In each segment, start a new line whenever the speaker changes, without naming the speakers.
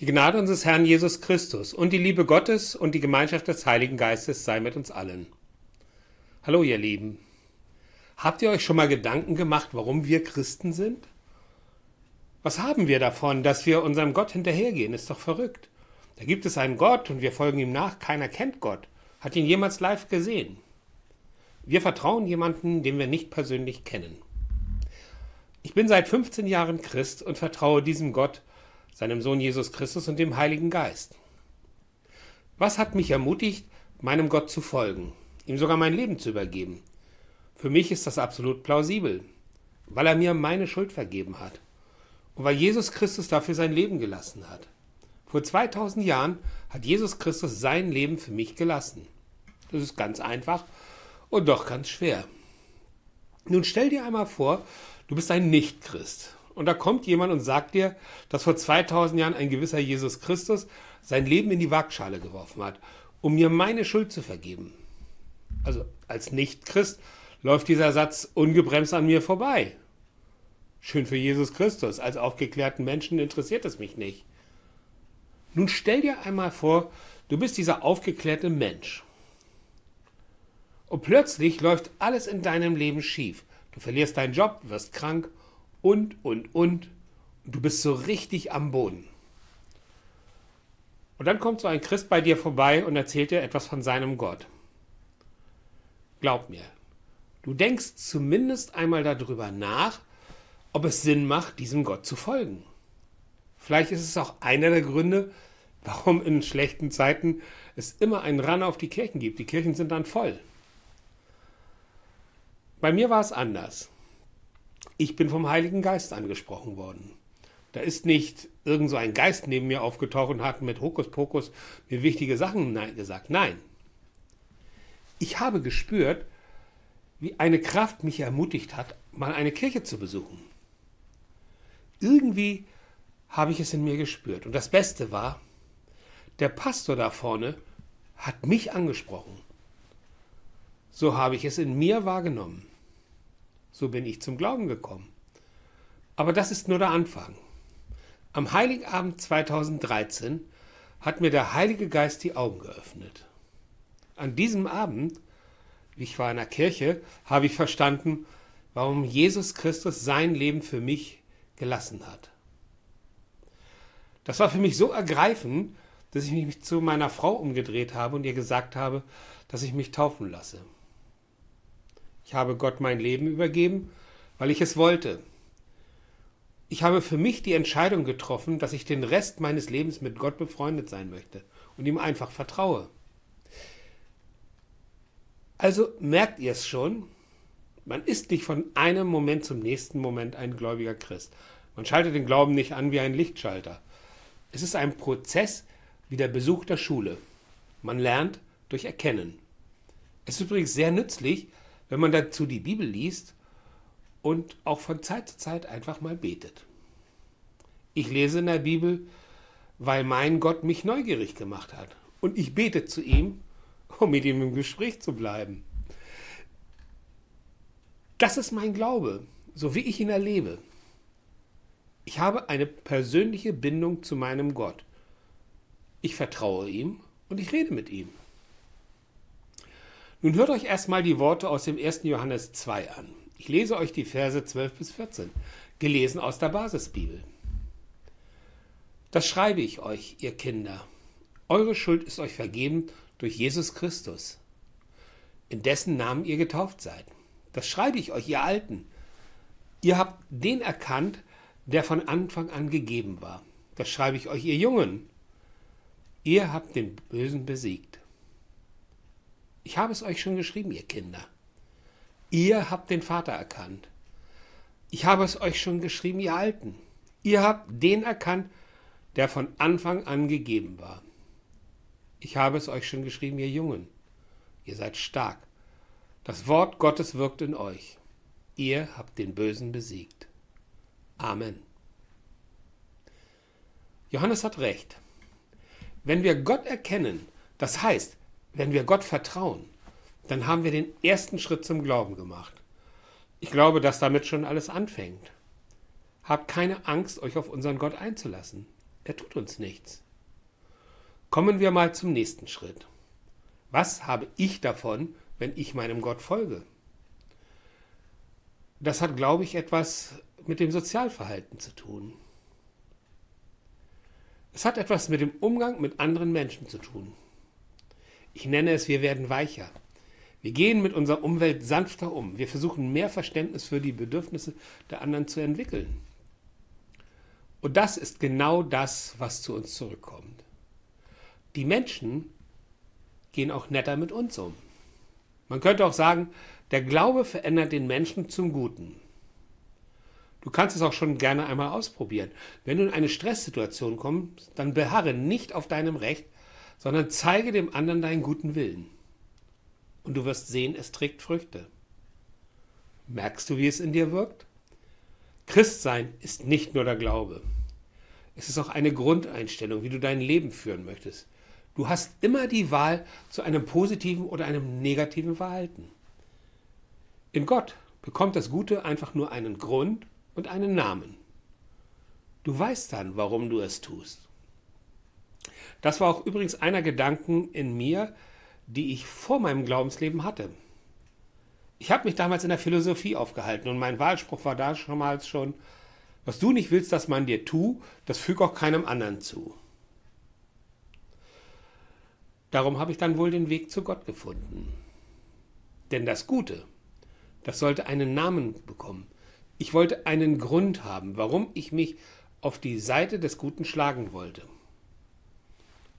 Die Gnade unseres Herrn Jesus Christus und die Liebe Gottes und die Gemeinschaft des Heiligen Geistes sei mit uns allen. Hallo ihr Lieben. Habt ihr euch schon mal Gedanken gemacht, warum wir Christen sind? Was haben wir davon, dass wir unserem Gott hinterhergehen? Ist doch verrückt. Da gibt es einen Gott und wir folgen ihm nach. Keiner kennt Gott, hat ihn jemals live gesehen. Wir vertrauen jemanden, den wir nicht persönlich kennen. Ich bin seit 15 Jahren Christ und vertraue diesem Gott, seinem Sohn Jesus Christus und dem Heiligen Geist. Was hat mich ermutigt, meinem Gott zu folgen, ihm sogar mein Leben zu übergeben? Für mich ist das absolut plausibel, weil er mir meine Schuld vergeben hat und weil Jesus Christus dafür sein Leben gelassen hat. Vor 2000 Jahren hat Jesus Christus sein Leben für mich gelassen. Das ist ganz einfach und doch ganz schwer. Nun stell dir einmal vor, du bist ein Nichtchrist und da kommt jemand und sagt dir, dass vor 2000 Jahren ein gewisser Jesus Christus sein Leben in die Waagschale geworfen hat, um mir meine Schuld zu vergeben. Also als Nichtchrist läuft dieser Satz ungebremst an mir vorbei. Schön für Jesus Christus, als aufgeklärten Menschen interessiert es mich nicht. Nun stell dir einmal vor, du bist dieser aufgeklärte Mensch. Und plötzlich läuft alles in deinem Leben schief. Du verlierst deinen Job, wirst krank und, und, und. Du bist so richtig am Boden. Und dann kommt so ein Christ bei dir vorbei und erzählt dir etwas von seinem Gott. Glaub mir, du denkst zumindest einmal darüber nach, ob es Sinn macht, diesem Gott zu folgen. Vielleicht ist es auch einer der Gründe, warum in schlechten Zeiten es immer einen Run auf die Kirchen gibt. Die Kirchen sind dann voll. Bei mir war es anders. Ich bin vom Heiligen Geist angesprochen worden. Da ist nicht irgend so ein Geist neben mir aufgetaucht und hat mit Hokuspokus mir wichtige Sachen gesagt. Nein. Ich habe gespürt, wie eine Kraft mich ermutigt hat, mal eine Kirche zu besuchen. Irgendwie habe ich es in mir gespürt. Und das Beste war, der Pastor da vorne hat mich angesprochen. So habe ich es in mir wahrgenommen. So bin ich zum Glauben gekommen. Aber das ist nur der Anfang. Am Heiligabend 2013 hat mir der Heilige Geist die Augen geöffnet. An diesem Abend, ich war in der Kirche, habe ich verstanden, warum Jesus Christus sein Leben für mich gelassen hat. Das war für mich so ergreifend, dass ich mich zu meiner Frau umgedreht habe und ihr gesagt habe, dass ich mich taufen lasse. Ich habe Gott mein Leben übergeben, weil ich es wollte. Ich habe für mich die Entscheidung getroffen, dass ich den Rest meines Lebens mit Gott befreundet sein möchte und ihm einfach vertraue. Also merkt ihr es schon, man ist nicht von einem Moment zum nächsten Moment ein gläubiger Christ. Man schaltet den Glauben nicht an wie ein Lichtschalter. Es ist ein Prozess wie der Besuch der Schule. Man lernt durch Erkennen. Es ist übrigens sehr nützlich, wenn man dazu die Bibel liest und auch von Zeit zu Zeit einfach mal betet. Ich lese in der Bibel, weil mein Gott mich neugierig gemacht hat. Und ich bete zu ihm, um mit ihm im Gespräch zu bleiben. Das ist mein Glaube, so wie ich ihn erlebe. Ich habe eine persönliche Bindung zu meinem Gott. Ich vertraue ihm und ich rede mit ihm. Nun hört euch erstmal die Worte aus dem 1. Johannes 2 an. Ich lese euch die Verse 12 bis 14, gelesen aus der Basisbibel. Das schreibe ich euch, ihr Kinder. Eure Schuld ist euch vergeben durch Jesus Christus, in dessen Namen ihr getauft seid. Das schreibe ich euch, ihr Alten. Ihr habt den erkannt, der von Anfang an gegeben war. Das schreibe ich euch, ihr Jungen. Ihr habt den Bösen besiegt. Ich habe es euch schon geschrieben, ihr Kinder. Ihr habt den Vater erkannt. Ich habe es euch schon geschrieben, ihr Alten. Ihr habt den erkannt, der von Anfang an gegeben war. Ich habe es euch schon geschrieben, ihr Jungen. Ihr seid stark. Das Wort Gottes wirkt in euch. Ihr habt den Bösen besiegt. Amen. Johannes hat recht. Wenn wir Gott erkennen, das heißt, wenn wir Gott vertrauen, dann haben wir den ersten Schritt zum Glauben gemacht. Ich glaube, dass damit schon alles anfängt. Habt keine Angst, euch auf unseren Gott einzulassen. er tut uns nichts. Kommen wir mal zum nächsten Schritt. Was habe ich davon, wenn ich meinem Gott folge? Das hat, glaube ich, etwas mit dem Sozialverhalten zu tun. Es hat etwas mit dem Umgang mit anderen Menschen zu tun. Ich nenne es, wir werden weicher. Wir gehen mit unserer Umwelt sanfter um. Wir versuchen mehr Verständnis für die Bedürfnisse der anderen zu entwickeln. Und das ist genau das, was zu uns zurückkommt. Die Menschen gehen auch netter mit uns um. Man könnte auch sagen, der Glaube verändert den Menschen zum Guten. Du kannst es auch schon gerne einmal ausprobieren. Wenn du in eine Stresssituation kommst, dann beharre nicht auf deinem Recht, sondern zeige dem anderen deinen guten Willen. Und du wirst sehen, es trägt Früchte. Merkst du, wie es in dir wirkt? Christsein ist nicht nur der Glaube. Es ist auch eine Grundeinstellung, wie du dein Leben führen möchtest. Du hast immer die Wahl zu einem positiven oder einem negativen Verhalten. In Gott bekommt das Gute einfach nur einen Grund und einen Namen. Du weißt dann, warum du es tust. Das war auch übrigens einer Gedanken in mir, die ich vor meinem Glaubensleben hatte. Ich habe mich damals in der Philosophie aufgehalten und mein Wahlspruch war da schon mal schon, was du nicht willst, dass man dir tu, das füg auch keinem anderen zu. Darum habe ich dann wohl den Weg zu Gott gefunden. Denn das Gute, das sollte einen Namen bekommen. Ich wollte einen Grund haben, warum ich mich auf die Seite des Guten schlagen wollte.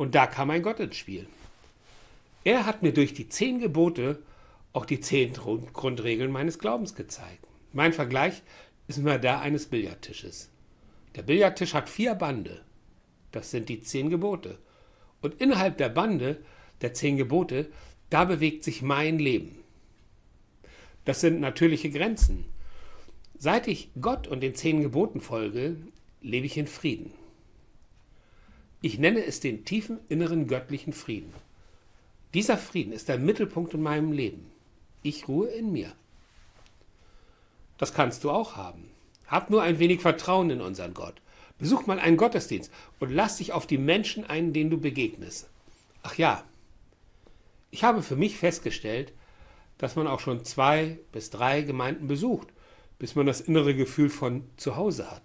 Und da kam ein Gott ins Spiel. Er hat mir durch die zehn Gebote auch die zehn Grundregeln meines Glaubens gezeigt. Mein Vergleich ist immer der eines Billardtisches. Der Billardtisch hat vier Bande. Das sind die zehn Gebote. Und innerhalb der Bande der zehn Gebote, da bewegt sich mein Leben. Das sind natürliche Grenzen. Seit ich Gott und den zehn Geboten folge, lebe ich in Frieden. Ich nenne es den tiefen inneren göttlichen Frieden. Dieser Frieden ist der Mittelpunkt in meinem Leben. Ich ruhe in mir. Das kannst du auch haben. Hab nur ein wenig Vertrauen in unseren Gott. Besuch mal einen Gottesdienst und lass dich auf die Menschen ein, denen du begegnest. Ach ja, ich habe für mich festgestellt, dass man auch schon zwei bis drei Gemeinden besucht, bis man das innere Gefühl von zu Hause hat.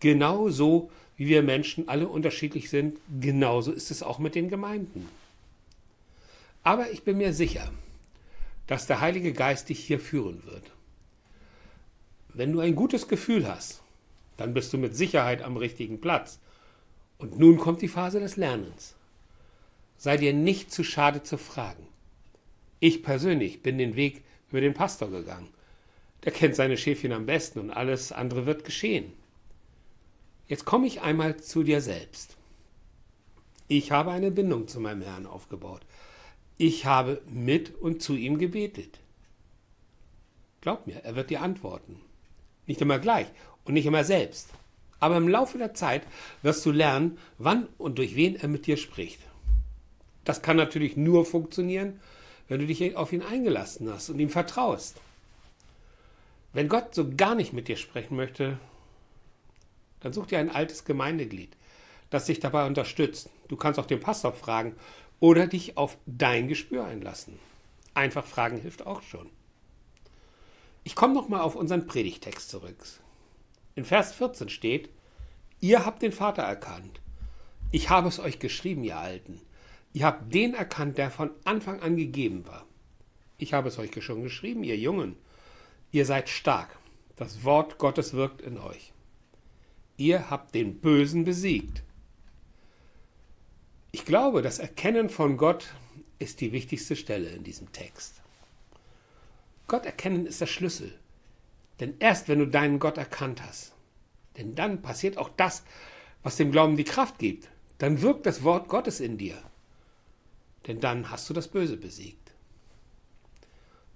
Genauso wie wir Menschen alle unterschiedlich sind, genauso ist es auch mit den Gemeinden. Aber ich bin mir sicher, dass der Heilige Geist dich hier führen wird. Wenn du ein gutes Gefühl hast, dann bist du mit Sicherheit am richtigen Platz. Und nun kommt die Phase des Lernens. Sei dir nicht zu schade zu fragen. Ich persönlich bin den Weg über den Pastor gegangen. Der kennt seine Schäfchen am besten und alles andere wird geschehen. Jetzt komme ich einmal zu dir selbst. Ich habe eine Bindung zu meinem Herrn aufgebaut. Ich habe mit und zu ihm gebetet. Glaub mir, er wird dir antworten. Nicht immer gleich und nicht immer selbst. Aber im Laufe der Zeit wirst du lernen, wann und durch wen er mit dir spricht. Das kann natürlich nur funktionieren, wenn du dich auf ihn eingelassen hast und ihm vertraust. Wenn Gott so gar nicht mit dir sprechen möchte, dann such dir ein altes Gemeindeglied, das dich dabei unterstützt. Du kannst auch den Pastor fragen oder dich auf dein Gespür einlassen. Einfach fragen hilft auch schon. Ich komme nochmal auf unseren Predigtext zurück. In Vers 14 steht, ihr habt den Vater erkannt. Ich habe es euch geschrieben, ihr Alten. Ihr habt den erkannt, der von Anfang an gegeben war. Ich habe es euch schon geschrieben, ihr Jungen. Ihr seid stark. Das Wort Gottes wirkt in euch. Ihr habt den Bösen besiegt. Ich glaube, das Erkennen von Gott ist die wichtigste Stelle in diesem Text. Gott erkennen ist der Schlüssel. Denn erst wenn du deinen Gott erkannt hast, denn dann passiert auch das, was dem Glauben die Kraft gibt. Dann wirkt das Wort Gottes in dir. Denn dann hast du das Böse besiegt.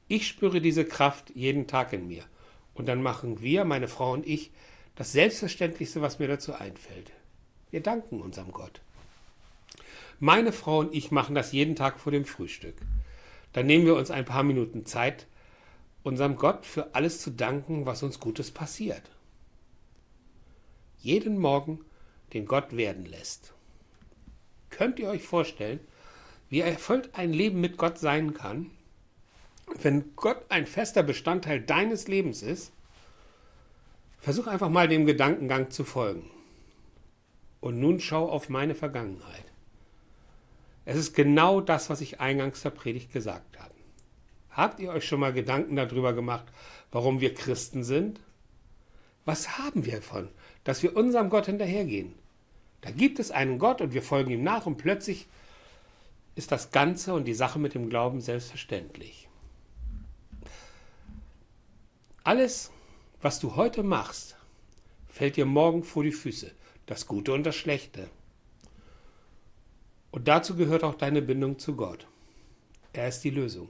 Ich spüre diese Kraft jeden Tag in mir. Und dann machen wir, meine Frau und ich, das Selbstverständlichste, was mir dazu einfällt. Wir danken unserem Gott. Meine Frau und ich machen das jeden Tag vor dem Frühstück. Dann nehmen wir uns ein paar Minuten Zeit, unserem Gott für alles zu danken, was uns Gutes passiert. Jeden Morgen den Gott werden lässt. Könnt ihr euch vorstellen, wie erfüllt ein Leben mit Gott sein kann, wenn Gott ein fester Bestandteil deines Lebens ist? Versuch einfach mal dem Gedankengang zu folgen. Und nun schau auf meine Vergangenheit. Es ist genau das, was ich eingangs der Predigt gesagt habe. Habt ihr euch schon mal Gedanken darüber gemacht, warum wir Christen sind? Was haben wir davon, dass wir unserem Gott hinterhergehen? Da gibt es einen Gott und wir folgen ihm nach und plötzlich ist das Ganze und die Sache mit dem Glauben selbstverständlich. Alles, was du heute machst, fällt dir morgen vor die Füße, das Gute und das Schlechte. Und dazu gehört auch deine Bindung zu Gott. Er ist die Lösung.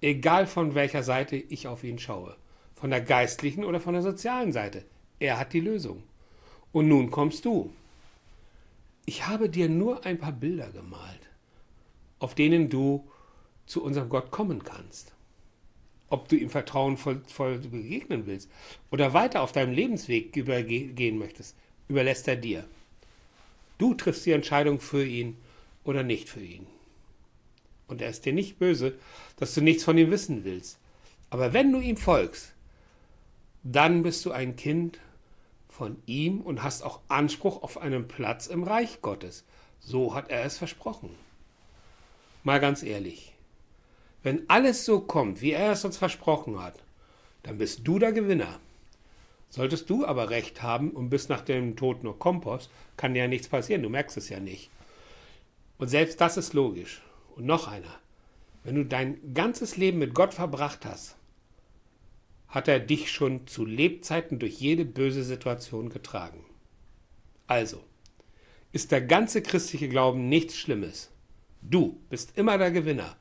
Egal von welcher Seite ich auf ihn schaue. Von der geistlichen oder von der sozialen Seite. Er hat die Lösung. Und nun kommst du. Ich habe dir nur ein paar Bilder gemalt, auf denen du zu unserem Gott kommen kannst. Ob du ihm vertrauensvoll begegnen willst oder weiter auf deinem Lebensweg übergehen möchtest, überlässt er dir. Du triffst die Entscheidung für ihn oder nicht für ihn. Und er ist dir nicht böse, dass du nichts von ihm wissen willst. Aber wenn du ihm folgst, dann bist du ein Kind von ihm und hast auch Anspruch auf einen Platz im Reich Gottes. So hat er es versprochen. Mal ganz ehrlich, wenn alles so kommt, wie er es uns versprochen hat, dann bist du der Gewinner. Solltest du aber recht haben und bist nach dem Tod nur Kompost, kann dir ja nichts passieren, du merkst es ja nicht. Und selbst das ist logisch. Und noch einer. Wenn du dein ganzes Leben mit Gott verbracht hast, hat er dich schon zu Lebzeiten durch jede böse Situation getragen. Also, ist der ganze christliche Glauben nichts Schlimmes. Du bist immer der Gewinner.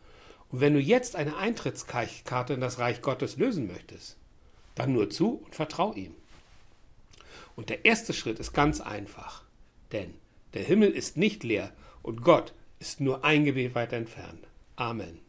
Und wenn du jetzt eine Eintrittskarte in das Reich Gottes lösen möchtest, dann nur zu und vertrau ihm. Und der erste Schritt ist ganz einfach. Denn der Himmel ist nicht leer und Gott ist nur ein Gebet weit entfernt. Amen.